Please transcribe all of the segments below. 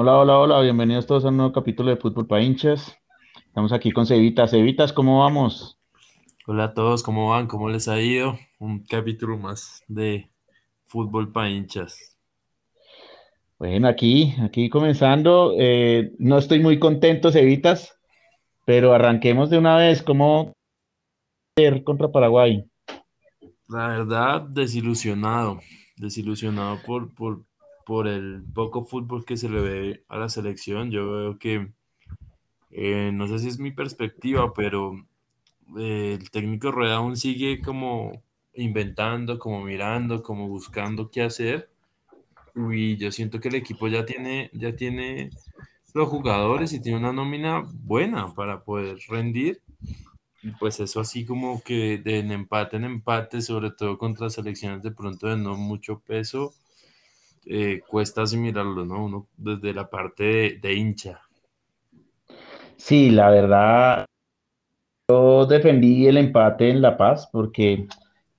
Hola, hola, hola, bienvenidos todos a un nuevo capítulo de Fútbol para hinchas. Estamos aquí con Cevitas. Cevitas, ¿cómo vamos? Hola a todos, ¿cómo van? ¿Cómo les ha ido? Un capítulo más de Fútbol para hinchas. Bueno, aquí, aquí comenzando. Eh, no estoy muy contento, Cevitas, pero arranquemos de una vez. ¿Cómo contra Paraguay? La verdad, desilusionado, desilusionado por, por, por el poco fútbol que se le ve a la selección. Yo veo que, eh, no sé si es mi perspectiva, pero eh, el técnico Rueda aún sigue como inventando, como mirando, como buscando qué hacer. Y yo siento que el equipo ya tiene, ya tiene los jugadores y tiene una nómina buena para poder rendir. Y pues eso así como que de empate en empate, sobre todo contra selecciones de pronto de no mucho peso, eh, cuesta asimilarlo, ¿no? Desde la parte de, hincha. Sí, la verdad, yo defendí el empate en La Paz porque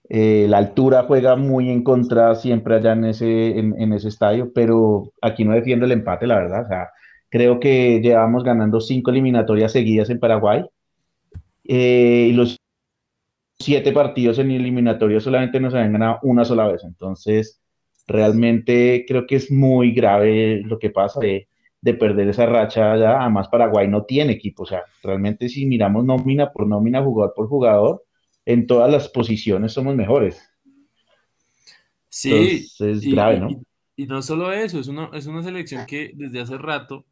eh, la altura juega muy en contra siempre allá en ese, en, ese estadio, pero aquí no defiendo el empate, la verdad. O sea, creo que llevamos ganando cinco eliminatorias seguidas en Paraguay eh, y los siete partidos en eliminatoria solamente nos habían ganado una sola vez. Entonces, realmente creo que es muy grave lo que pasa de, de perder esa racha allá. Además, Paraguay no tiene equipo. O sea, realmente si miramos nómina por nómina, jugador por jugador, en todas las posiciones somos mejores. Sí, Entonces, es y, grave, ¿no? y- y no solo eso, es una, es una selección que desde hace rato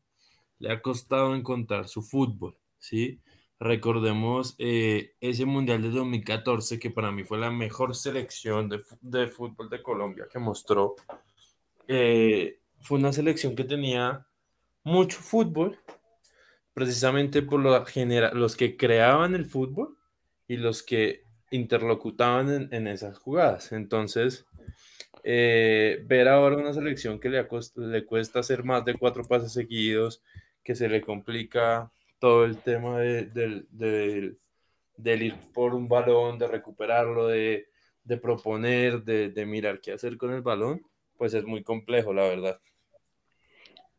le ha costado encontrar su fútbol, ¿sí? Recordemos eh, ese Mundial de 2014 que para mí fue la mejor selección de, de fútbol de Colombia que mostró. Eh, fue una selección que tenía mucho fútbol, precisamente por los que creaban el fútbol y los que interlocutaban en, en esas jugadas. Entonces, eh, ver ahora una selección que le, le cuesta hacer más de cuatro pases seguidos, que se le complica todo el tema de- del, del- del ir por un balón, de recuperarlo, de, de proponer, de, de mirar qué hacer con el balón, pues es muy complejo, la verdad.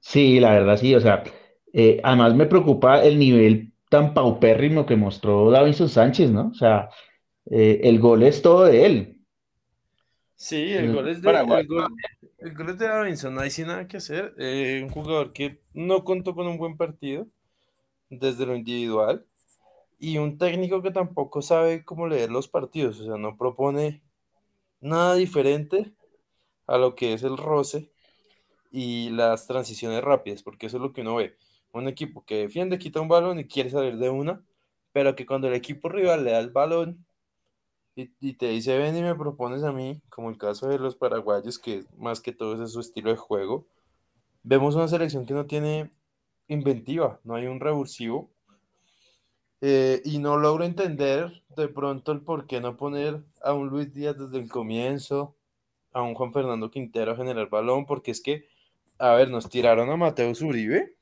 Sí, la verdad sí, o sea, eh, además me preocupa el nivel tan paupérrimo que mostró Davinson Sánchez, ¿no? O sea, eh, el gol es todo de él. Sí, el El gol es de, Paraguay. el gol, el gol es de Davinson, no hay sin nada que hacer. Eh, un jugador que no contó con un buen partido desde lo individual y un técnico que tampoco sabe cómo leer los partidos, o sea, no propone nada diferente a lo que es el roce y las transiciones rápidas, porque eso es lo que uno ve. Un equipo que defiende, quita un balón y quiere salir de una, pero que cuando el equipo rival le da el balón y, y te dice, ven y me propones a mí, como el caso de los paraguayos, que más que todo es su estilo de juego, vemos una selección que no tiene inventiva, no hay un revulsivo Eh, y no logro entender de pronto el por qué no poner a un Luis Díaz desde el comienzo, a un Juan Fernando Quintero a generar balón, porque es que, a ver, nos tiraron a Mateo Uribe,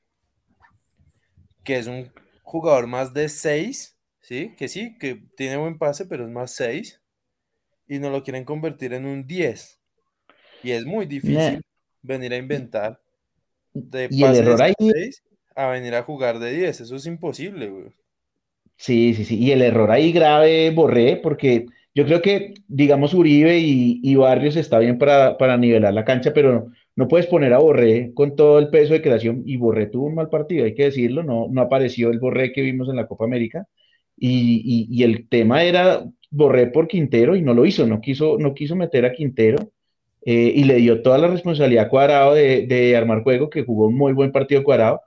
que es un jugador más de 6, ¿sí? Que sí, que tiene buen pase, pero es más 6, y nos lo quieren convertir en un 10. Y es muy difícil venir a inventar de y el pase de error ahí 6 a venir a jugar de 10. Eso es imposible, güey. Sí, sí, sí. Y el error ahí grave, Borré, porque yo creo que, digamos, Uribe y, y Barrios está bien para, para nivelar la cancha, pero no puedes poner a Borré con todo el peso de creación. Y Borré tuvo un mal partido, hay que decirlo, no, no apareció el Borré que vimos en la Copa América. Y, y- y el tema era Borré por Quintero y no lo hizo, no quiso, no quiso meter a Quintero. eh, y le dio toda la responsabilidad a Cuadrado de, de armar juego, que jugó un muy buen partido Cuadrado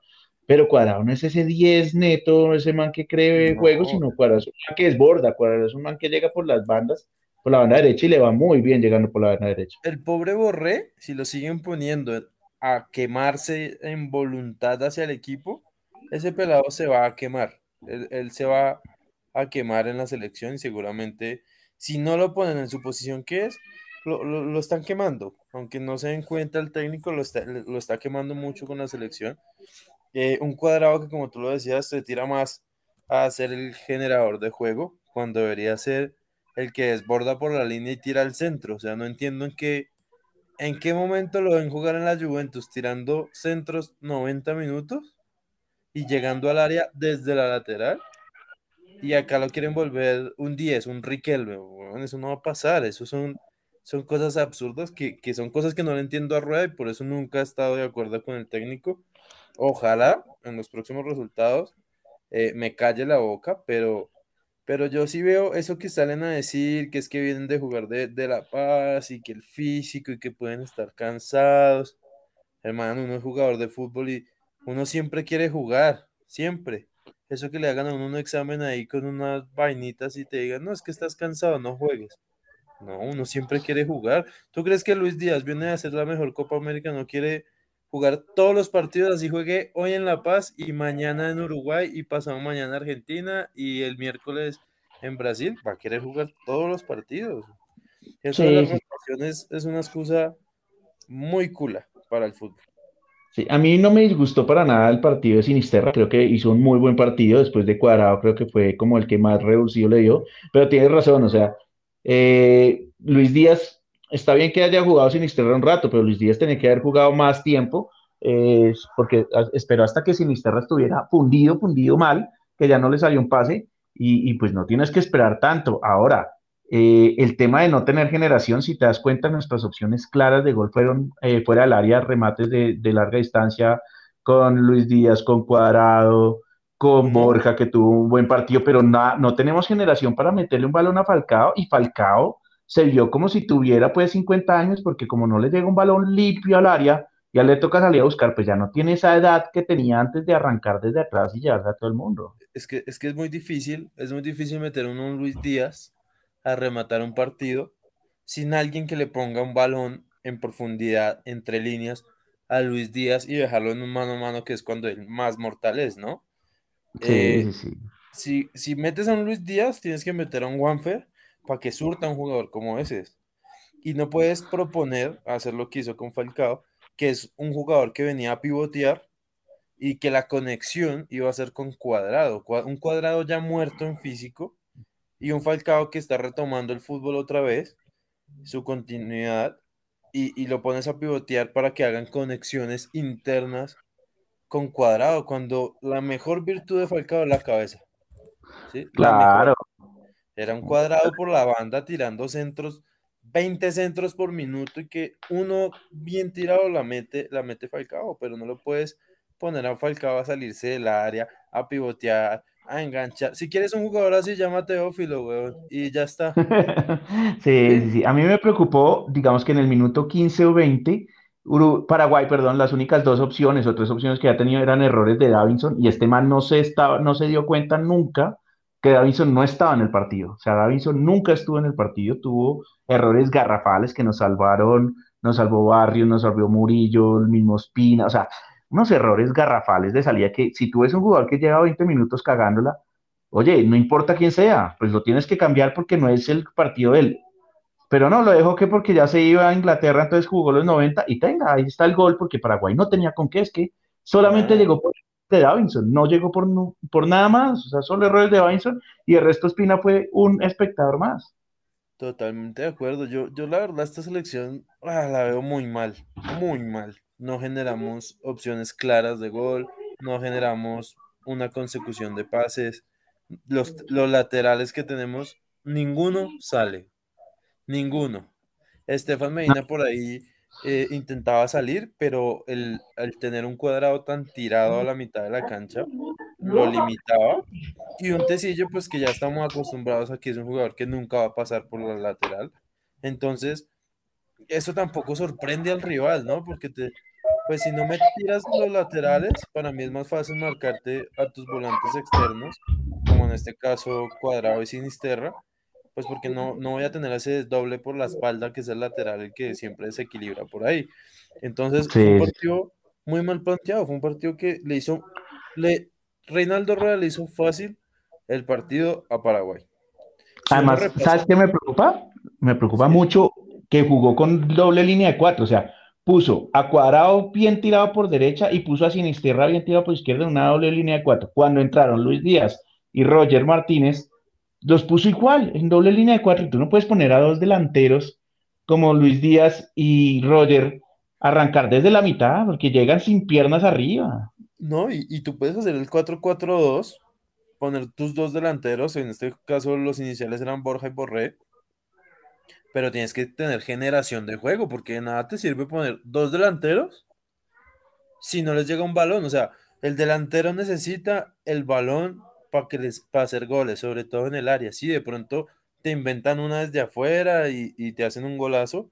pero Cuadrado no es ese 10 neto, ese man que cree No. sino Cuadrado es un man que desborda, Cuadrado es un man que llega por las bandas, por la banda derecha y le va muy bien llegando por la banda derecha. El pobre Borré, si lo siguen poniendo a quemarse en voluntad hacia el equipo, ese pelado se va a quemar. Él, él se va a quemar en la selección y seguramente, si no lo ponen en su posición que es, lo, lo- lo están quemando. Aunque no se den cuenta, el técnico lo está, lo está quemando mucho con la selección. Eh, un cuadrado que, como tú lo decías, se tira más a ser el generador de juego, cuando debería ser el que desborda por la línea y tira al centro. O sea, no entiendo en qué ¿en qué momento lo ven jugar en la Juventus tirando centros 90 minutos y llegando al área desde la lateral? Y acá lo quieren volver un 10, un Riquelme. eso no va a pasar. Eso son, son cosas absurdas que, que son cosas que no le entiendo a Rueda y por eso nunca he estado de acuerdo con el técnico. Ojalá en los próximos resultados eh, me calle la boca, pero, pero yo sí veo eso que salen a decir, que es que vienen de jugar de, de La Paz y que el físico y que pueden estar cansados. Hermano, uno es jugador de fútbol y uno siempre quiere jugar, siempre. Eso que le hagan a uno un examen ahí con unas vainitas y te digan, no, es que estás cansado, no juegues. No, uno siempre quiere jugar. ¿Tú crees que Luis Díaz viene a hacer la mejor Copa América? No quiere jugar todos los partidos, así juegue hoy en La Paz y mañana en Uruguay y pasado mañana en Argentina y el miércoles en Brasil, va a querer jugar todos los partidos. Eso de las rotaciones es una excusa muy cula para el fútbol. Sí, a mí no me disgustó para nada el partido de Sinisterra, creo que hizo un muy buen partido después de Cuadrado, creo que fue como el que más reducido le dio, pero tiene razón, o sea, eh, Luis Díaz está bien que haya jugado Sinisterra un rato, pero Luis Díaz tenía que haber jugado más tiempo, eh, porque esperó hasta que Sinisterra estuviera fundido, fundido mal, que ya no le salió un pase, y, pues no tienes que esperar tanto. Ahora, eh, el tema de no tener generación, si te das cuenta, nuestras opciones claras de gol fueron eh, fuera del área, remates de, larga distancia con Luis Díaz, con Cuadrado, con Borja, que tuvo un buen partido, pero no tenemos generación para meterle un balón a Falcao, y Falcao se vio como si tuviera pues 50 años, porque como no le llega un balón limpio al área, ya le toca salir a buscar, pues ya no tiene esa edad que tenía antes de arrancar desde atrás y llevarse a todo el mundo. Es que, es que es muy difícil, es muy difícil meter a un Luis Díaz a rematar un partido sin alguien que le ponga un balón en profundidad entre líneas a Luis Díaz y dejarlo en un mano a mano, que es cuando el más mortal es, ¿no? Sí, eh, sí, sí. Si, si metes a un Luis Díaz, tienes que meter a un Juanfer para que surta un jugador como ese. Y no puedes proponer hacer lo que hizo con Falcao, que es un jugador que venía a pivotear y que la conexión iba a ser con cuadrado, un cuadrado ya muerto en físico y un Falcao que está retomando el fútbol otra vez, su continuidad, y, lo pones a pivotear para que hagan conexiones internas con cuadrado, cuando la mejor virtud de Falcao es la cabeza. Claro. Era un cuadrado por la banda tirando centros, 20 centros por minuto y que uno bien tirado la mete, la mete Falcao, pero no lo puedes poner a Falcao a salirse del área, a pivotear, a enganchar. Si quieres un jugador así, llama Teófilo, weón, y ya está. sí, sí, sí. A mí me preocupó, digamos que en el minuto 15 o 20, Paraguay, perdón, las únicas dos opciones o tres opciones que ya tenido eran errores de Davinson y este man no se, estaba, no se dio cuenta nunca que Davinson no estaba en el partido. O sea, Davinson nunca estuvo en el partido, tuvo errores garrafales que nos salvaron, nos salvó Barrios, nos salvó Murillo, el mismo Espina, o sea, unos errores garrafales de salida que si tú ves un jugador que lleva 20 minutos cagándola, oye, no importa quién sea, pues lo tienes que cambiar porque no es el partido de él. Pero no, lo dejó que porque ya se iba a Inglaterra, entonces jugó los 90 y tenga, ahí está el gol porque Paraguay no tenía con qué, es que solamente llegó por de Davinson, no llegó por, por nada más, o sea, solo errores de Davinson y el resto Espina fue un espectador más. Totalmente de acuerdo, yo, yo la verdad esta selección ah, la veo muy mal, muy mal. No generamos opciones claras de gol, no generamos una consecución de pases. Los, los laterales que tenemos, ninguno sale, ninguno. Estefan Medina por ahí eh, intentaba salir, pero el, tener un cuadrado tan tirado a la mitad de la cancha lo limitaba. Y un Tecillo, pues que ya estamos acostumbrados a que es un jugador que nunca va a pasar por la lateral. Entonces, eso tampoco sorprende al rival, ¿no? Porque te, pues si no me tiras los laterales, para mí es más fácil marcarte a tus volantes externos, como en este caso Cuadrado y Sinisterra, pues porque no, no voy a tener ese doble por la espalda, que es el lateral, el que siempre desequilibra por ahí. Entonces, fue un partido muy mal planteado, fue un partido que le hizo, le, Reinaldo Rueda le hizo fácil el partido a Paraguay. Además, ¿sabes qué me preocupa? Me preocupa mucho que jugó con doble línea de cuatro, o sea, puso a Cuadrado bien tirado por derecha y puso a Sinisterra bien tirado por izquierda en una doble línea de cuatro. Cuando entraron Luis Díaz y Roger Martínez, los puso igual, en doble línea de cuatro. Tú no puedes poner a dos delanteros como Luis Díaz y Roger arrancar desde la mitad, porque llegan sin piernas arriba. No, y, y tú puedes hacer el 4-4-2, poner tus dos delanteros, en este caso los iniciales eran Borja y Borré, pero tienes que tener generación de juego, porque nada te sirve poner dos delanteros si no les llega un balón. O sea, el delantero necesita el balón para para hacer goles, sobre todo en el área. Si de pronto te inventan una desde afuera y, te hacen un golazo,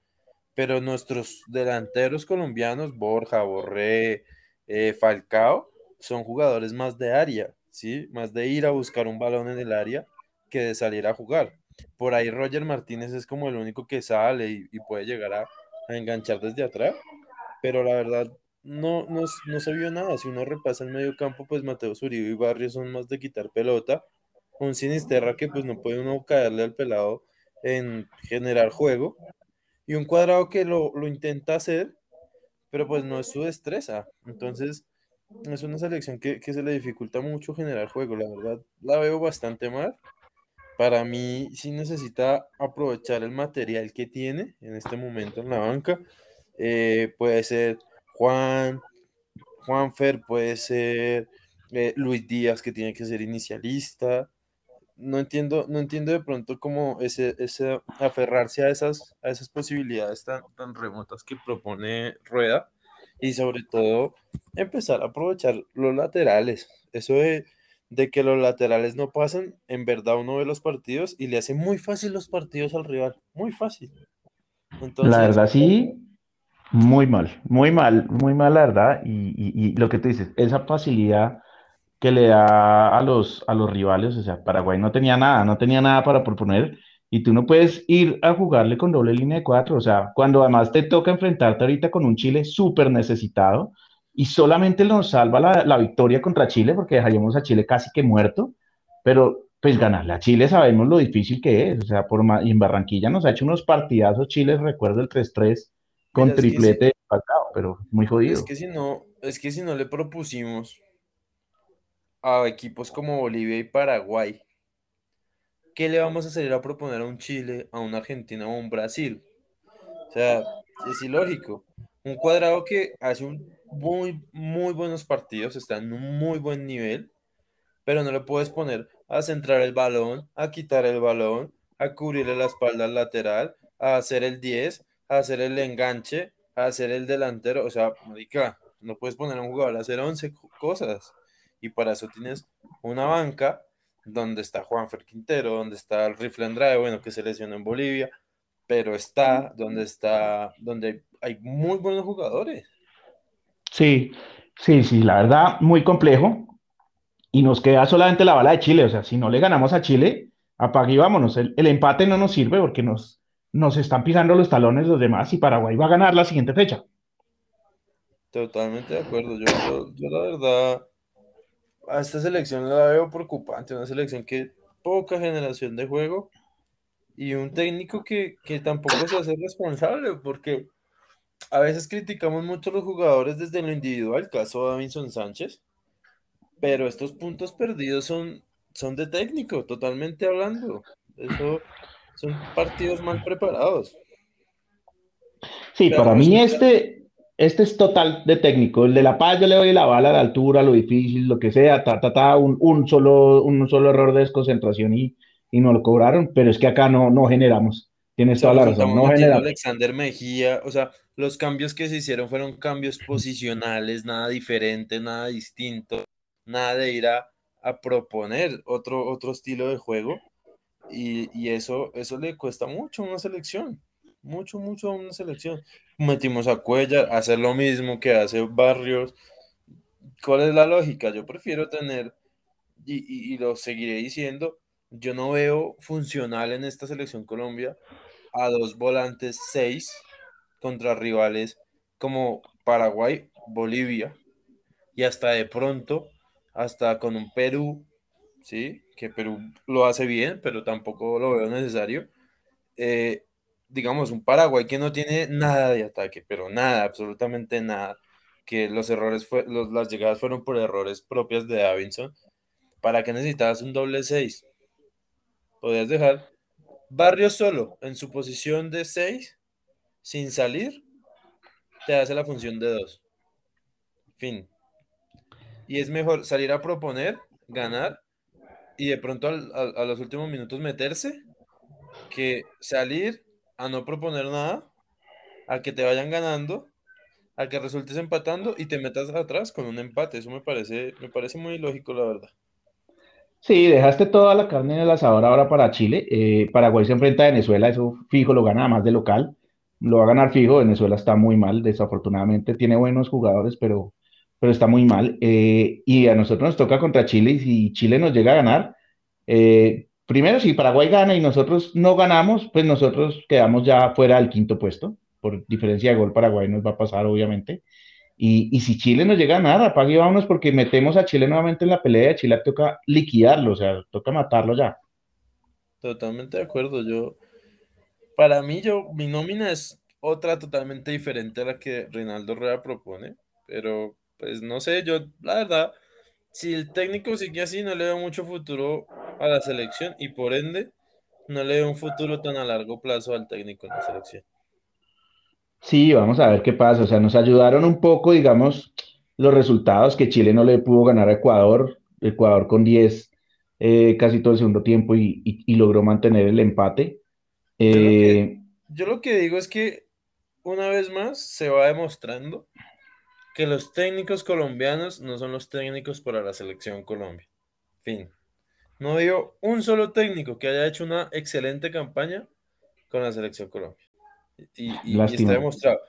pero nuestros delanteros colombianos, Borja, Borré, eh, Falcao, son jugadores más de área, ¿sí? Más de ir a buscar un balón en el área que de salir a jugar. Por ahí Roger Martínez es como el único que sale y, puede llegar a, enganchar desde atrás, pero la verdad no, no, no, se vio nada. Si uno repasa el medio campo, pues Mateo Zuribe y Barrio son más de quitar pelota. Un Sinisterra que pues no puede uno caerle al pelado en generar juego. Y un cuadrado que lo, lo intenta hacer, pero pues no es su destreza. Entonces, es una selección que, que se le dificulta mucho generar juego. La verdad, la veo bastante mal para mí sí necesita aprovechar el material que tiene en este momento en la banca. Eh, puede ser Juan, Juanfer, puede ser eh, Luis Díaz que tiene que ser inicialista. No entiendo, no entiendo de pronto cómo ese, ese aferrarse a esas, a esas posibilidades tan, tan remotas que propone Rueda y sobre todo empezar a aprovechar los laterales. Eso de de que los laterales no pasan, en verdad uno ve los partidos y le hace muy fácil los partidos al rival, muy fácil. la verdad sí, muy mal, muy mal, muy mal la verdad. Y, lo que tú dices, esa facilidad que le da a los, a los rivales, o sea, Paraguay no tenía nada, no tenía nada para proponer. Y tú no puedes ir a jugarle con doble línea de cuatro, o sea, cuando además te toca enfrentarte ahorita con un Chile súper necesitado, y solamente nos salva la, victoria contra Chile porque dejaríamos a Chile casi que muerto, pero pues ganarle a Chile sabemos lo difícil que es, o sea, por y en Barranquilla nos ha hecho unos partidazos Chile, recuerdo el 3-3 con triplete pero muy jodido. Es que si no, es que si no le propusimos a equipos como Bolivia y Paraguay, ¿qué le vamos a salir a proponer a un Chile, a una Argentina o a un Brasil? O sea, es ilógico. Un cuadrado que hace un muy, muy buenos partidos, está en un muy buen nivel, pero no le puedes poner a centrar el balón, a quitar el balón, a cubrirle la espalda al lateral, a hacer el 10, hacer el enganche, hacer el delantero. O sea, no puedes poner a un jugador a hacer 11 cosas. Y para eso tienes una banca donde está Juanfer Quintero, donde está el Rifle Andrade, bueno, que se lesionó en Bolivia, pero está donde está, donde hay muy buenos jugadores. Sí, sí, sí, la verdad, muy complejo. Y nos queda solamente la bala de Chile. O sea, si no le ganamos a Chile, apague y vámonos. El, empate no nos sirve porque nos, nos están pisando los talones los demás y Paraguay va a ganar la siguiente fecha. Totalmente de acuerdo. Yo, la verdad, a esta selección la veo preocupante. Una selección que poca generación de juego y un técnico que, que tampoco se hace responsable porque a veces criticamos mucho a los jugadores desde lo individual, caso de Davinson Sánchez, pero estos puntos perdidos son, son de técnico, totalmente hablando. Eso son partidos mal preparados. Sí, para mí este, este es total de técnico. El de La Paz yo le doy la bala de altura, lo difícil, lo que sea, ta, ta, ta, un, un solo, un solo error de desconcentración y, y no lo cobraron, pero es que acá no, no generamos. Tienes toda la razón. No Alexander Mejía, o sea, los cambios que se hicieron fueron cambios posicionales, nada diferente, nada distinto, nada de ir a, proponer otro, otro estilo de juego. Y, eso, eso le cuesta mucho a una selección. Mucho, mucho a una selección. Metimos a Cuellar, hacer lo mismo que hace Barrios. ¿Cuál es la lógica? Yo prefiero tener, y, y lo seguiré diciendo, yo no veo funcional en esta selección Colombia a dos volantes seis contra rivales como Paraguay, Bolivia y hasta de pronto, hasta con un Perú, ¿sí? Que Perú lo hace bien, pero tampoco lo veo necesario. Eh, digamos, un Paraguay que no tiene nada de ataque, pero nada, absolutamente nada. Que los errores, fue, las llegadas fueron por errores propias de Davinson. ¿Para qué necesitabas un doble 6? Podías dejar Barrio solo en su posición de 6 sin salir, te hace la función de dos. Fin. Y es mejor salir a proponer, ganar y de pronto a los últimos minutos meterse que salir a no proponer nada, a que te vayan ganando, a que resultes empatando y te metas atrás con un empate. Eso me parece, me parece muy lógico, la verdad. Sí, dejaste toda la carne en el asador ahora para Chile. Eh, Paraguay se enfrenta a Venezuela, eso fijo lo gana más de local. Lo va a ganar fijo, Venezuela está muy mal, desafortunadamente tiene buenos jugadores, pero, pero está muy mal. Eh, y a nosotros nos toca contra Chile y si Chile nos llega a ganar, eh, primero si Paraguay gana y nosotros no ganamos, pues nosotros quedamos ya fuera del quinto puesto. Por diferencia de gol, Paraguay nos va a pasar, obviamente. Y, si Chile no llega a nada, apague y vámonos porque metemos a Chile nuevamente en la pelea. Chile toca liquidarlo, o sea, toca matarlo ya. Totalmente de acuerdo. Yo, para mí, yo, mi nómina es otra totalmente diferente a la que Reinaldo Rueda propone. Pero, pues no sé, yo, la verdad, si el técnico sigue así, no le veo mucho futuro a la selección y por ende, no le veo un futuro tan a largo plazo al técnico en la selección. Sí, vamos a ver qué pasa. O sea, nos ayudaron un poco, digamos, los resultados que Chile no le pudo ganar a Ecuador. Ecuador con 10 eh, casi todo el segundo tiempo y, logró mantener el empate. Eh, yo, lo que, digo es que una vez más se va demostrando que los técnicos colombianos no son los técnicos para la selección Colombia. Fin. No veo un solo técnico que haya hecho una excelente campaña con la selección Colombia. Y, está demostrado.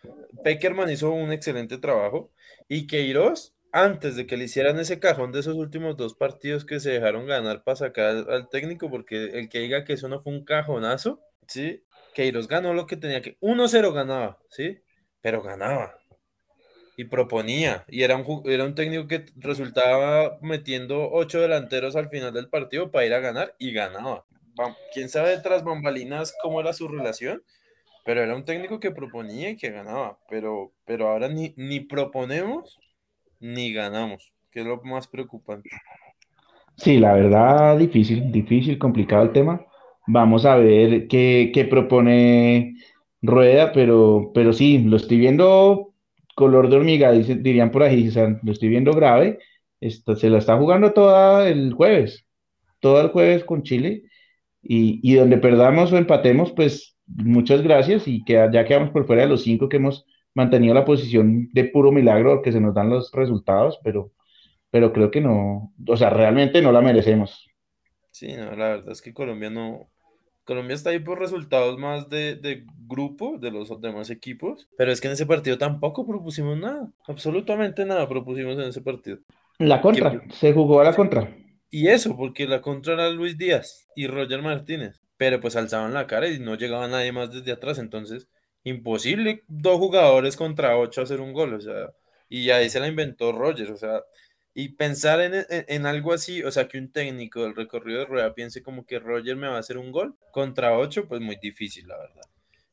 Peckerman hizo un excelente trabajo y Queiroz, antes de que le hicieran ese cajón de esos últimos dos partidos que se dejaron ganar para sacar al, técnico, porque el que diga que eso no fue un cajonazo, ¿sí? Queiroz ganó lo que tenía que. 1-0 ganaba, ¿sí? Pero ganaba. Y proponía. Y era un, era un técnico que resultaba metiendo ocho delanteros al final del partido para ir a ganar y ganaba. Quién sabe tras bambalinas cómo era su relación, pero era un técnico que proponía y que ganaba. Pero, pero ahora ni, ni proponemos ni ganamos, que es lo más preocupante. Sí, la verdad, difícil, difícil, complicado el tema. Vamos a ver qué, qué propone Rueda, pero, pero sí, lo estoy viendo color de hormiga, dirían por ahí, lo estoy viendo grave. Se la está jugando toda el jueves, todo el jueves con Chile. Y, y donde perdamos o empatemos, pues muchas gracias y que ya quedamos por fuera de los cinco que hemos mantenido la posición de puro milagro que se nos dan los resultados, pero, pero creo que no, o sea, realmente no la merecemos. Sí, no, la verdad es que Colombia no, Colombia está ahí por resultados más de, de, grupo de los demás equipos, pero es que en ese partido tampoco propusimos nada, absolutamente nada propusimos en ese partido. La contra, se jugó a la contra. Y eso, porque la contra era Luis Díaz y Roger Martínez pero pues alzaban la cara y no llegaba nadie más desde atrás, entonces imposible dos jugadores contra ocho hacer un gol, o sea, y ahí se la inventó Rogers, o sea, y pensar en, algo así, o sea, que un técnico del recorrido de rueda piense como que Roger me va a hacer un gol contra ocho, pues muy difícil, la verdad.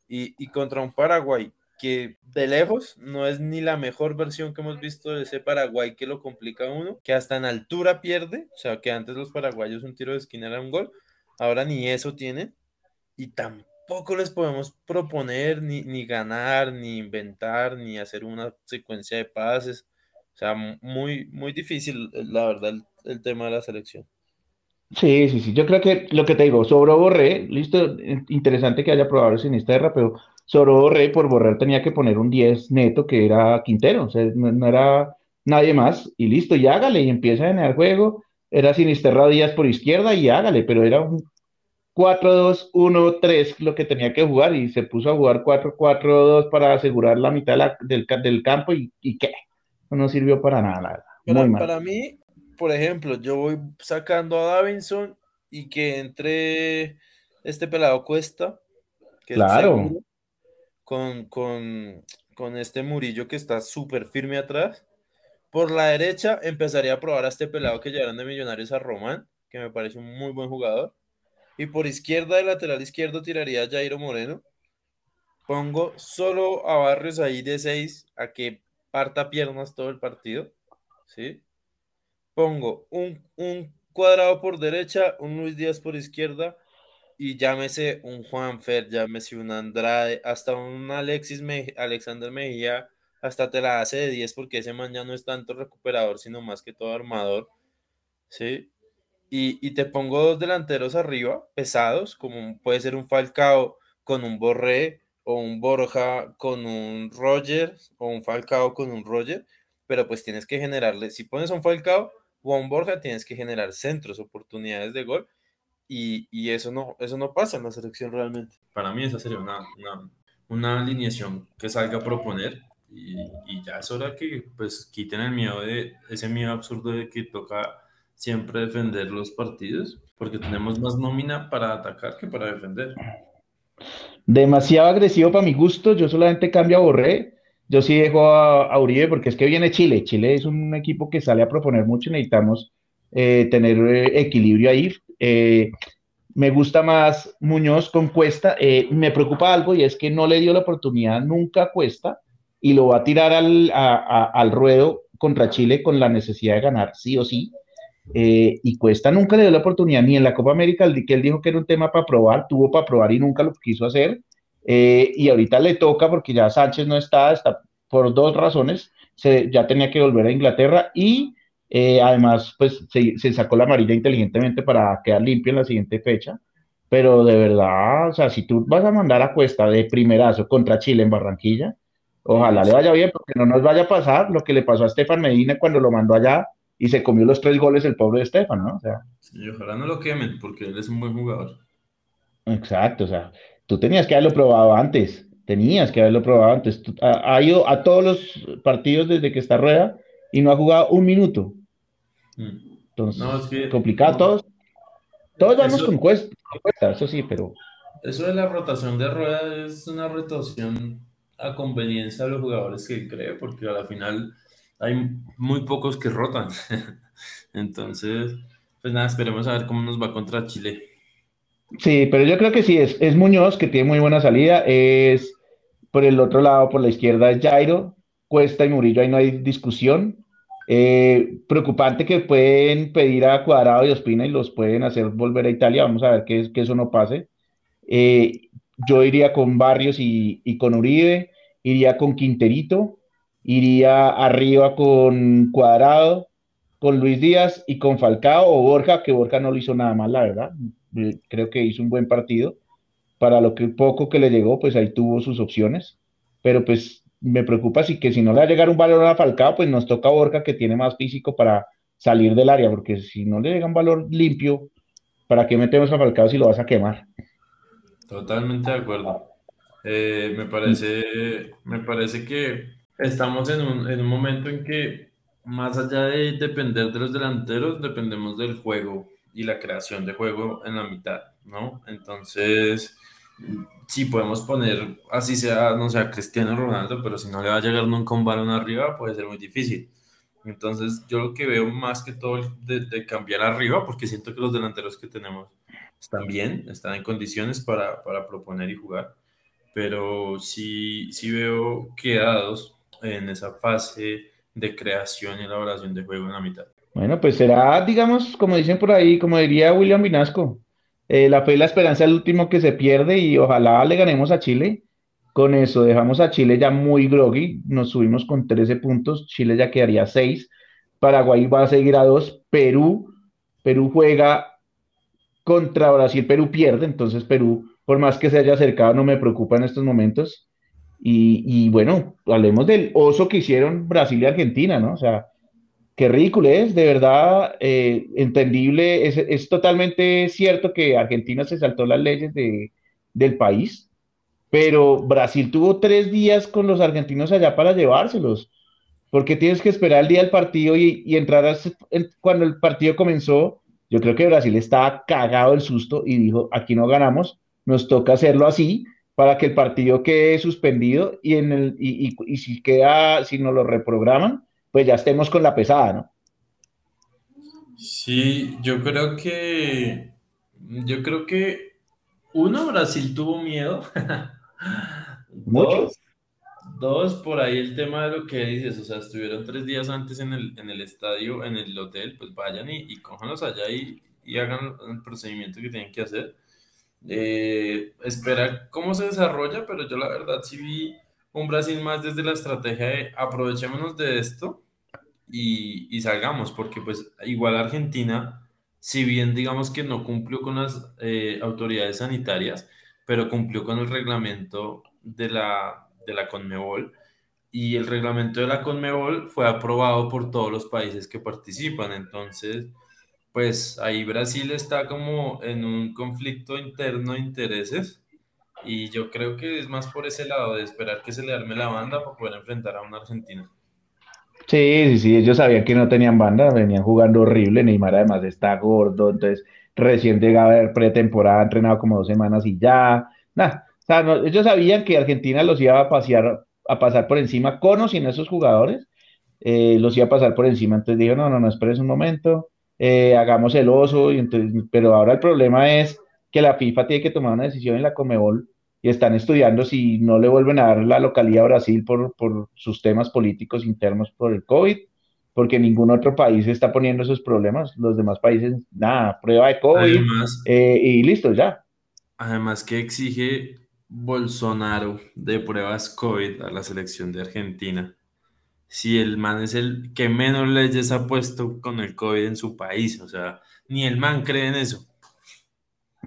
Y, y contra un Paraguay que de lejos no es ni la mejor versión que hemos visto de ese Paraguay que lo complica uno, que hasta en altura pierde, o sea, que antes los paraguayos un tiro de esquina era un gol, Ahora ni eso tienen y tampoco les podemos proponer ni, ni ganar, ni inventar, ni hacer una secuencia de pases. O sea, muy, muy difícil, la verdad, el, tema de la selección. Sí, sí, sí. Yo creo que lo que te digo, sobró Borré, listo, interesante que haya probado el Sinisterra, pero sobró Borré, por Borré tenía que poner un 10 neto que era Quintero, o sea, no, era nadie más, y listo, y hágale, y empieza en el juego, era Sinisterra Díaz por izquierda y hágale, pero era un 4-2-1-3 lo que tenía que jugar y se puso a jugar 4-4-2 para asegurar la mitad del, del, campo y, ¿qué? No sirvió para nada, Muy mal. Para mí, por ejemplo, yo voy sacando a Davinson y que entre este pelado Cuesta, que claro. con, con, con este Murillo que está súper firme atrás por la derecha empezaría a probar a este pelado que llegaron de Millonarios a Román, que me parece un muy buen jugador. Y por izquierda, de lateral izquierdo, tiraría a Jairo Moreno. Pongo solo a Barrios ahí de 6 a que parta piernas todo el partido. ¿Sí? Pongo un, un cuadrado por derecha, un Luis Díaz por izquierda, y llámese un Juanfer, llámese un Andrade, hasta un Alexis Alexander Mejía, hasta te la hace de 10 porque ese man ya no es tanto recuperador, sino más que todo armador, ¿sí? Y, y te pongo dos delanteros arriba, pesados, como puede ser un Falcao con un Borré, o un Borja con un Roger, o un Falcao con un Roger, pero pues tienes que generarle, si pones un Falcao o un Borja, tienes que generar centros, oportunidades de gol, y, y, eso, no, eso no pasa en la selección realmente. Para mí esa sería una, una, una alineación que salga a proponer y, y, ya es hora que pues quiten el miedo de ese miedo absurdo de que toca siempre defender los partidos, porque tenemos más nómina para atacar que para defender. Demasiado agresivo para mi gusto, yo solamente cambio a Borré, yo sí dejo a, Uribe porque es que viene Chile, Chile es un equipo que sale a proponer mucho, necesitamos eh, tener eh, equilibrio ahí, eh, me gusta más Muñoz con Cuesta. Me preocupa algo y es que no le dio la oportunidad nunca a Cuesta y lo va a tirar al, al ruedo contra Chile con la necesidad de ganar, sí o sí. Eh, y Cuesta nunca le dio la oportunidad ni en la Copa América, que él dijo que era un tema para probar, tuvo para probar y nunca lo quiso hacer. y ahorita le toca porque ya Sánchez no está, está por dos razones, se, ya tenía que volver a Inglaterra y eh, además, pues se, sacó la amarilla inteligentemente para quedar limpio en la siguiente fecha. Pero de verdad, o sea, si tú vas a mandar a cuesta de primerazo contra Chile en Barranquilla, ojalá le vaya bien, porque no nos vaya a pasar lo que le pasó a Estefan Medina cuando lo mandó allá y se comió los tres goles el pobre Estefan, ¿no? O sea, sí, ojalá no lo quemen, porque él es un buen jugador. Exacto, o sea, tú tenías que haberlo probado antes, tenías que haberlo probado antes. ha, ido a todos los partidos desde que está Rueda y no ha jugado un minuto. Mm. Entonces, no, es que, complicado todos. Todos vamos con cuesta, eso sí, pero. Eso de la rotación de rueda es una rotación a conveniencia de los jugadores que cree, porque a la final hay muy pocos que rotan. Entonces, pues nada, esperemos a ver cómo nos va contra Chile. Sí, pero yo creo que sí, es, es Muñoz, que tiene muy buena salida, es por el otro lado, por la izquierda es Jairo, Cuesta y Murillo, ahí no hay discusión. Eh, preocupante que pueden pedir a Cuadrado y Ospina y los pueden hacer volver a Italia. Vamos a ver que, eso no pase. Eh, yo iría con Barrios y, con Uribe, iría con Quinterito, iría arriba con Cuadrado, con Luis Díaz y con Falcao o Borja, que Borja no lo hizo nada mal, la verdad. Eh, creo que hizo un buen partido. Para lo que poco que le llegó, pues ahí tuvo sus opciones. Pero pues me preocupa si que si no le va a llegar un valor a Falcao, pues nos toca a Borja que tiene más físico para salir del área, porque si no le llega un valor limpio, ¿para qué metemos a Falcao si lo vas a quemar? Totalmente de acuerdo. Eh, me, parece, me parece que estamos en un, en un momento en que más allá de depender de los delanteros, dependemos del juego y la creación de juego en la mitad, ¿no? Entonces, sí podemos poner, así sea, no sea Cristiano Ronaldo, pero si no le va a llegar nunca un balón arriba, puede ser muy difícil. Entonces, yo lo que veo más que todo de, cambiar arriba, porque siento que los delanteros que tenemos están bien, están en condiciones para, para proponer y jugar, pero sí, sí veo quedados en esa fase de creación y elaboración de juego en la mitad. Bueno, pues será, digamos, como dicen por ahí, como diría William Vinasco, eh, la fe y la esperanza es el último que se pierde y ojalá le ganemos a Chile. Con eso dejamos a Chile ya muy groggy, nos subimos con 13 puntos, Chile ya quedaría 6, Paraguay va a seguir a 2, Perú, Perú juega contra Brasil, Perú pierde, entonces Perú, por más que se haya acercado, no me preocupa en estos momentos. Y, bueno, hablemos del oso que hicieron Brasil y Argentina, ¿no? O sea, qué ridículo es, de verdad, eh, entendible, es, totalmente cierto que Argentina se saltó las leyes de, del país, pero Brasil tuvo tres días con los argentinos allá para llevárselos, porque tienes que esperar el día del partido y, y entrar cuando el partido comenzó, yo creo que Brasil estaba cagado del susto y dijo, aquí no ganamos, nos toca hacerlo así para que el partido quede suspendido y, en el, y, y, y si queda, si nos lo reprograman, pues ya estemos con la pesada, ¿no? Sí, yo creo que, yo creo que uno, Brasil tuvo miedo. dos, dos, por ahí el tema de lo que dices, o sea, estuvieron tres días antes en el, en el estadio, en el hotel, pues vayan y, y cójanlos allá y, y hagan el procedimiento que tienen que hacer. Eh, esperar cómo se desarrolla, pero yo la verdad sí vi un Brasil más desde la estrategia de aprovechémonos de esto y, salgamos, porque pues igual Argentina, si bien digamos que no cumplió con las eh, autoridades sanitarias, pero cumplió con el reglamento de la, de la Conmebol y el reglamento de la Conmebol fue aprobado por todos los países que participan. Entonces, pues ahí Brasil está como en un conflicto interno de intereses y yo creo que es más por ese lado de esperar que se le arme la banda para poder enfrentar a una Argentina. Sí, sí, sí, ellos sabían que no tenían banda, venían jugando horrible, Neymar además está gordo, entonces recién llegaba a pretemporada, entrenado como dos semanas y ya, nada, o sea, ellos sabían que Argentina los iba a pasear a pasar por encima con o sin esos jugadores, eh, los iba a pasar por encima. Entonces dijo, no, no, no, esperes un momento, eh, hagamos el oso, y entonces, pero ahora el problema es que la FIFA tiene que tomar una decisión en la Comebol y están estudiando si no le vuelven a dar la localidad a Brasil por, por sus temas políticos internos por el COVID, porque ningún otro país está poniendo esos problemas. Los demás países, nada, prueba de COVID eh, y listo, ya. Además que exige Bolsonaro de pruebas COVID a la selección de Argentina. Si el man es el que menos leyes ha puesto con el COVID en su país, o sea, ni el man cree en eso.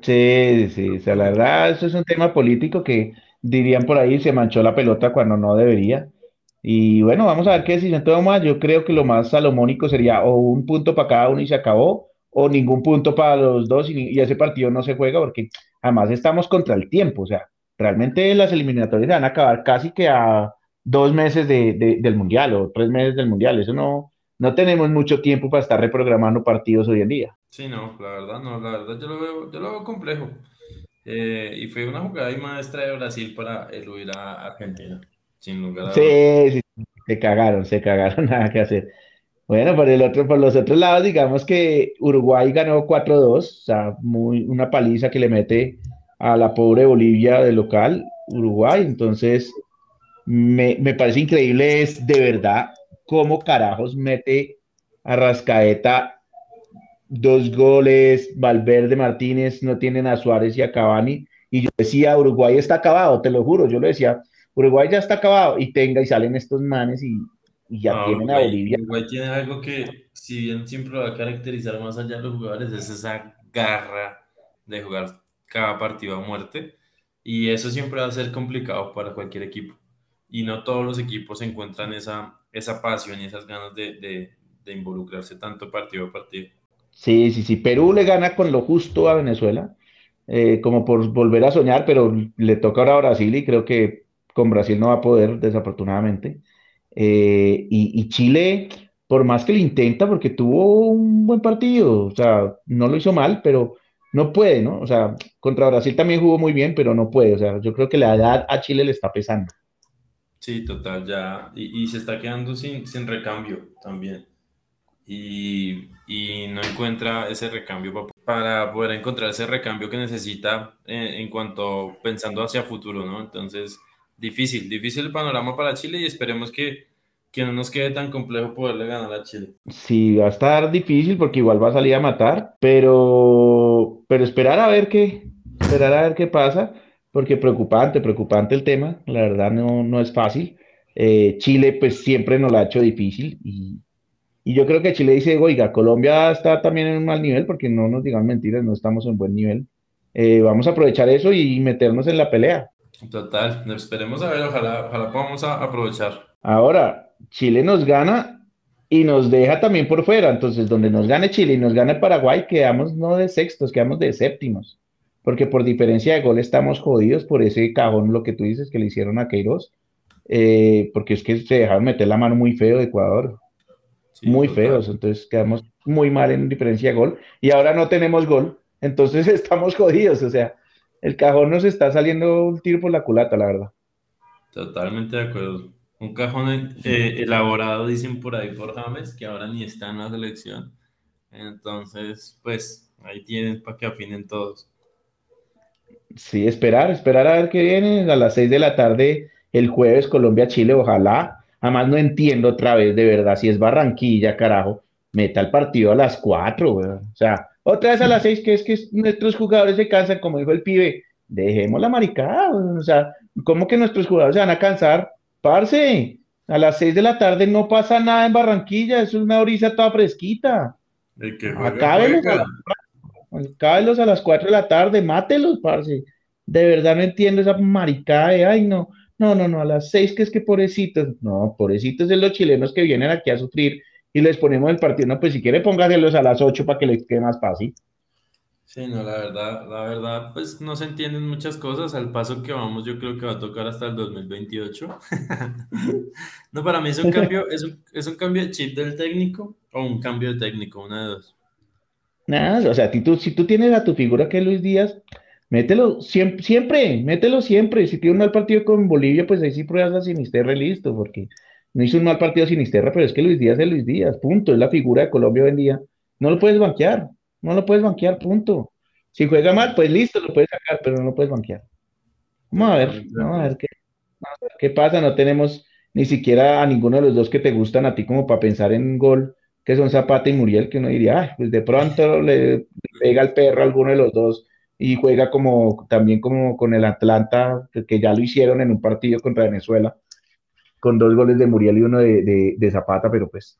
Sí, sí, o sea, la verdad, eso es un tema político que dirían por ahí, se manchó la pelota cuando no debería. Y bueno, vamos a ver qué decisión más. Yo creo que lo más salomónico sería o un punto para cada uno y se acabó, o ningún punto para los dos y, y ese partido no se juega porque además estamos contra el tiempo, o sea, realmente las eliminatorias van a acabar casi que a dos meses del Mundial o tres meses del Mundial. Eso no, no tenemos mucho tiempo para estar reprogramando partidos hoy en día. Sí, no, la verdad, no, la verdad yo lo veo, yo lo veo complejo. Eh, y fue una jugada y maestra de Brasil para eludir a Argentina, sin lugar a Sí, sí, se cagaron, se cagaron, nada que hacer. Bueno, por el otro, por los otros lados, digamos que Uruguay ganó 4-2, o sea, muy, una paliza que le mete a la pobre Bolivia de local, Uruguay. Entonces, me, parece increíble, es de verdad cómo carajos mete a Rascaeta dos goles, Valverde Martínez no tienen a Suárez y a Cavani. Y yo decía, Uruguay está acabado, te lo juro, yo lo decía, Uruguay ya está acabado y tenga y salen estos manes y, ya tienen a Bolivia. Uruguay tiene algo que, si bien siempre va a caracterizar más allá de los jugadores, es esa garra de jugar cada partido a muerte y eso siempre va a ser complicado para cualquier equipo. Y no todos los equipos encuentran esa, esa pasión y esas ganas de, involucrarse tanto partido a partido. Sí, sí, sí. Perú le gana con lo justo a Venezuela, eh, como por volver a soñar, pero le toca ahora a Brasil y creo que con Brasil no va a poder, desafortunadamente. Eh, y, y, Chile, por más que lo intenta, porque tuvo un buen partido, o sea, no lo hizo mal, pero no puede, ¿no? O sea, contra Brasil también jugó muy bien, pero no puede. O sea, yo creo que la edad a Chile le está pesando. Sí, total, ya. Y, se está quedando sin, sin recambio también. Y, no encuentra ese recambio para poder encontrar ese recambio que necesita en, en cuanto pensando hacia futuro, ¿no? Entonces, difícil, difícil el panorama para Chile y esperemos que que no nos quede tan complejo poderle ganar a Chile. Sí, va a estar difícil porque igual va a salir a matar, pero, pero esperar a ver qué, esperar a ver qué pasa, porque preocupante, preocupante el tema, la verdad no, no es fácil. Eh, Chile pues siempre nos lo ha hecho difícil y, y yo creo que Chile dice, oiga, Colombia está también en un mal nivel porque no nos digan mentiras, no estamos en buen nivel. Eh, vamos a aprovechar eso y meternos en la pelea. Total, esperemos a ver, ojalá, ojalá podamos aprovechar. Ahora, Chile nos gana y nos deja también por fuera. Entonces, donde nos gane Chile y nos gane Paraguay, quedamos no de sextos, quedamos de séptimos. Porque por diferencia de gol estamos jodidos por ese cajón, lo que tú dices que le hicieron a Queiroz. Eh, porque es que se dejaron meter la mano muy feo de Ecuador. muy feos. Entonces quedamos muy mal en diferencia de gol. Y ahora no tenemos gol. Entonces estamos jodidos. O sea, el cajón nos está saliendo un tiro por la culata, la verdad. Totalmente de acuerdo. Un cajón eh, elaborado, dicen por ahí por James, que ahora ni está en la selección. Entonces, pues ahí tienen para que afinen todos. Sí, esperar, esperar a ver qué viene a las 6 de la tarde el jueves Colombia-Chile, ojalá. Además no entiendo otra vez, de verdad, si es Barranquilla, carajo. meta el partido a las 4, O sea, otra vez a las 6, que es que nuestros jugadores se cansan, como dijo el pibe, dejemos la maricada, o sea, ¿cómo que nuestros jugadores se van a cansar? Parce, a las 6 de la tarde no pasa nada en Barranquilla, es una brisa toda fresquita. A, a, las 4 de la tarde, mátelos, parce. De verdad no entiendo esa maricada de, ay, no, no, no, no, a las 6 que es que pobrecitos, no, pobrecitos de los chilenos que vienen aquí a sufrir y les ponemos el partido, no, pues si quiere póngaselos a las 8 para que les quede más fácil. Sí, no, la verdad, la verdad, pues no se entienden muchas cosas. Al paso que vamos, yo creo que va a tocar hasta el 2028. no, para mí es un cambio, es un, es un cambio de chip del técnico o un cambio de técnico, una de dos. Nada, o sea, si tú, si tú tienes a tu figura que es Luis Díaz, mételo siempre, siempre, mételo siempre. Si tiene un mal partido con Bolivia, pues ahí sí pruebas a Sinisterra y listo, porque no hizo un mal partido Sinisterra, pero es que Luis Díaz es Luis Díaz, punto, es la figura de Colombia hoy en día. No lo puedes banquear. No lo puedes banquear, punto. Si juega mal, pues listo, lo puedes sacar, pero no lo puedes banquear. Vamos a ver, vamos a ver qué, qué pasa. No tenemos ni siquiera a ninguno de los dos que te gustan a ti como para pensar en gol, que son Zapata y Muriel, que uno diría, pues de pronto le, pega el perro a alguno de los dos y juega como también como con el Atlanta, que, ya lo hicieron en un partido contra Venezuela, con dos goles de Muriel y uno de, de Zapata, pero pues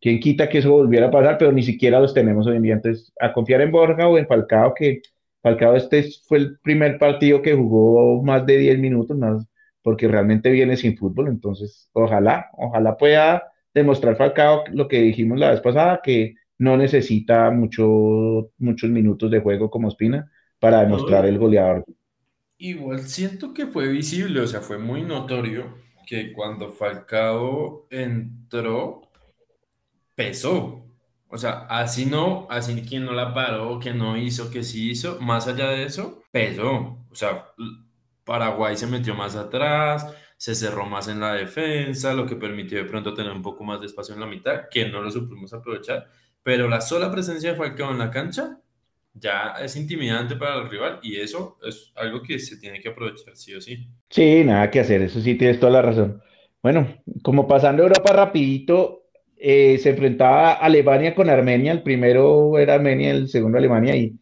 ¿Quién quita que eso volviera a pasar? Pero ni siquiera los tenemos hoy en día. Entonces, a confiar en Borja o en Falcao, que Falcao este fue el primer partido que jugó más de 10 minutos, más, porque realmente viene sin fútbol. Entonces, ojalá, ojalá pueda demostrar Falcao lo que dijimos la vez pasada, que no necesita mucho, muchos minutos de juego como Espina para demostrar el goleador. Igual siento que fue visible, o sea, fue muy notorio que cuando Falcao entró, pesó. O sea, así no, así quien no la paró, que no hizo, que sí hizo, más allá de eso, pesó. O sea, Paraguay se metió más atrás, se cerró más en la defensa, lo que permitió de pronto tener un poco más de espacio en la mitad, que no lo supimos aprovechar. Pero la sola presencia de Falcao en la cancha ya es intimidante para el rival y eso es algo que se tiene que aprovechar sí o sí. Sí, nada que hacer, eso sí tienes toda la razón. Bueno, como pasando Europa rapidito, eh, se enfrentaba Alemania con Armenia, el primero era Armenia, el segundo Alemania, y,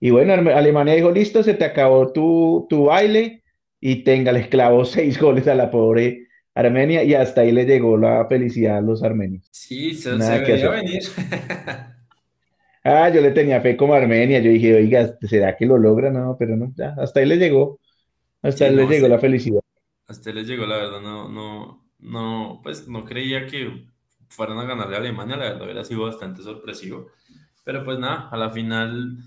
y bueno, Alemania dijo, listo, se te acabó tu, tu baile, y tenga, le clavó seis goles a la pobre Armenia, y hasta ahí le llegó la felicidad a los armenios. Sí, se, Nada veía venir. ah, yo le tenía fe como Armenia, yo dije, oiga, ¿será que lo logra? No, pero no, ya, hasta ahí le llegó, hasta ahí le llegó la felicidad. Hasta ahí le llegó, la verdad, no, no, no, pues no creía que fueran a ganarle a Alemania, la verdad hubiera sido bastante sorpresivo. Pero pues nada, a la final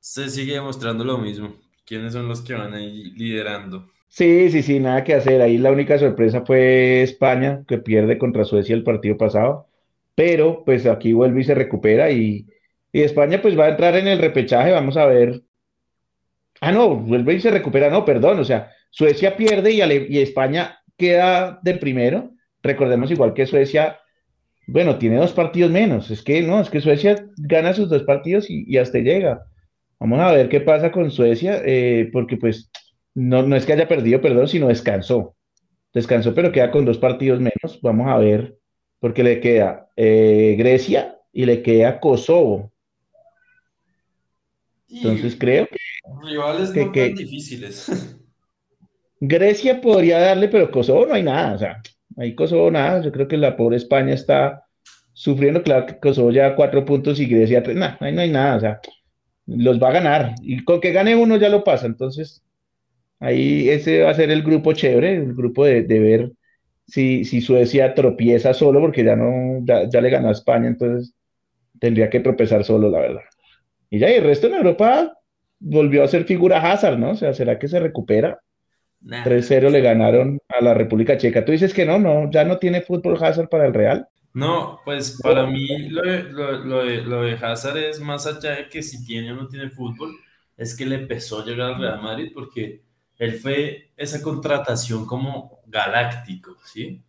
se sigue demostrando lo mismo. ¿Quiénes son los que van ahí liderando? Sí, sí, sí, nada que hacer. Ahí la única sorpresa fue España, que pierde contra Suecia el partido pasado. Pero pues aquí vuelve y se recupera y, y España pues va a entrar en el repechaje, vamos a ver. Ah, no, vuelve y se recupera, no, perdón, o sea, Suecia pierde y, y España queda de primero. Recordemos igual que Suecia bueno, tiene dos partidos menos. Es que no, es que Suecia gana sus dos partidos y, hasta llega. Vamos a ver qué pasa con Suecia, eh, porque pues no, no es que haya perdido, perdón, sino descansó. Descansó, pero queda con dos partidos menos. Vamos a ver, porque le queda eh, Grecia y le queda Kosovo. Entonces creo que. Rivales no tan difíciles. Grecia podría darle, pero Kosovo no hay nada. O sea, Ahí Kosovo nada, yo creo que la pobre España está sufriendo, claro que Kosovo ya cuatro puntos y Grecia tres, nada, ahí no hay nada, o sea, los va a ganar, y con que gane uno ya lo pasa, entonces ahí ese va a ser el grupo chévere, el grupo de, ver si, si, Suecia tropieza solo, porque ya no, ya, le ganó a España, entonces tendría que tropezar solo, la verdad. Y ya, y el resto en Europa volvió a ser figura Hazard, ¿no? O sea, ¿será que se recupera? 3-0 le ganaron a la República Checa. Tú dices que no, no, ya no tiene fútbol Hazard para el Real. No, pues para mí lo de, lo, de, Hazard es más allá de que si tiene o no tiene fútbol, es que le a llegar al Real Madrid porque él fue esa contratación como galáctico, ¿sí?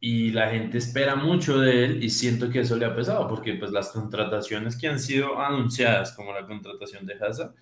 Y la gente espera mucho de él y siento que eso le ha pesado porque pues las contrataciones que han sido anunciadas como la contratación de Hazard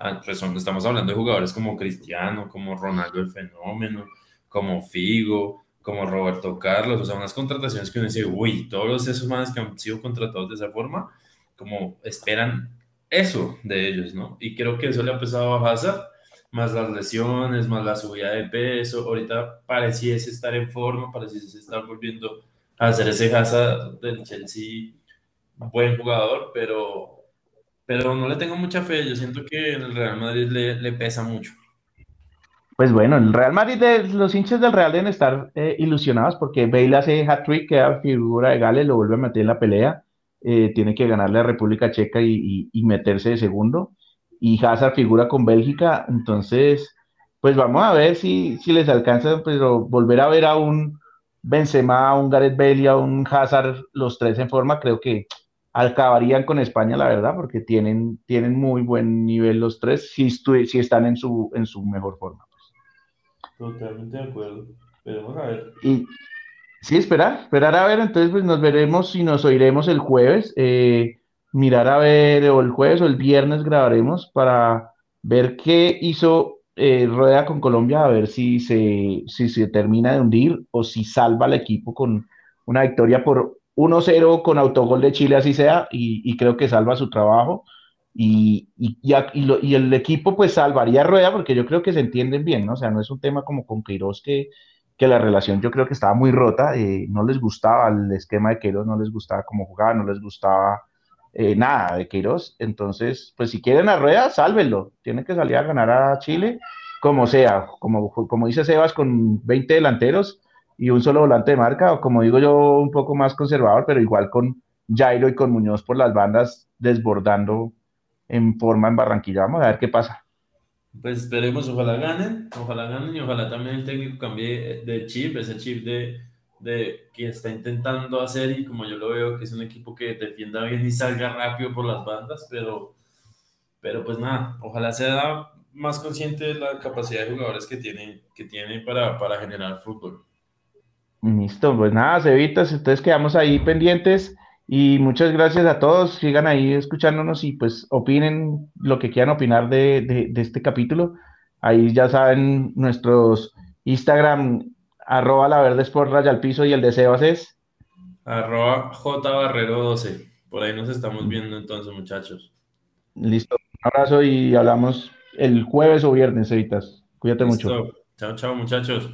Ah, pues estamos hablando de jugadores como Cristiano, como Ronaldo el Fenómeno, como Figo, como Roberto Carlos, o sea, unas contrataciones que uno dice, uy, todos esos manes que han sido contratados de esa forma, como esperan eso de ellos, ¿no? Y creo que eso le ha pesado a Hazard, más las lesiones, más la subida de peso, ahorita pareciese estar en forma, pareciese estar volviendo a hacer ese Hazard del Chelsea, buen jugador, pero, pero no le tengo mucha fe, yo siento que en el Real Madrid le, le pesa mucho. Pues bueno, el Real Madrid, los hinchas del Real deben estar eh, ilusionados porque Bale hace hat-trick, queda figura de Gales, lo vuelve a meter en la pelea, eh, tiene que ganarle a República Checa y, meterse de segundo, y Hazard figura con Bélgica, entonces, pues vamos a ver si, si les alcanza, pero volver a ver a un Benzema, a un Gareth Bale y a un Hazard, los tres en forma, creo que acabarían con España, la verdad, porque tienen, tienen muy buen nivel los tres, si, si están en su, en su mejor forma. Totalmente de acuerdo. Pero a ver. Y, sí, esperar, esperar a ver. Entonces, pues nos veremos y nos oiremos el jueves. Eh, mirar a ver, o el jueves o el viernes grabaremos para ver qué hizo eh, Rueda con Colombia, a ver si se, si se termina de hundir o si salva al equipo con una victoria por 1-0 con autogol de Chile, así sea, y, y creo que salva su trabajo y, y, el equipo pues salvaría a Rueda porque yo creo que se entienden bien, ¿no? O sea, no es un tema como con Queiroz que, que la relación yo creo que estaba muy rota, eh, no les gustaba el esquema de Queiroz, no les gustaba cómo jugaba, no les gustaba eh, nada de Queiroz, entonces pues si quieren a Rueda, sálvenlo, tienen que salir a ganar a Chile como sea, como, como dice Sebas, con 20 delanteros y un solo volante de marca, o como digo yo, un poco más conservador, pero igual con Jairo y con Muñoz por las bandas desbordando en forma en Barranquilla. Vamos a ver qué pasa. Pues esperemos, ojalá ganen, ojalá ganen y ojalá también el técnico cambie de chip, ese chip de, de que está intentando hacer y como yo lo veo que es un equipo que defienda bien y salga rápido por las bandas, pero, pero pues nada, ojalá sea más consciente de la capacidad de jugadores que tiene, que tiene para, para generar fútbol. Listo, pues nada, Cevitas, entonces quedamos ahí pendientes. Y muchas gracias a todos. Sigan ahí escuchándonos y pues opinen lo que quieran opinar de, este capítulo. Ahí ya saben nuestros Instagram, arroba la verde sport raya al piso y el de Sebas es arroba J Barrero 12. Por ahí nos estamos viendo entonces, muchachos. Listo. Un abrazo y hablamos el jueves o viernes, Evitas. Cuídate mucho. Chao, chao, muchachos.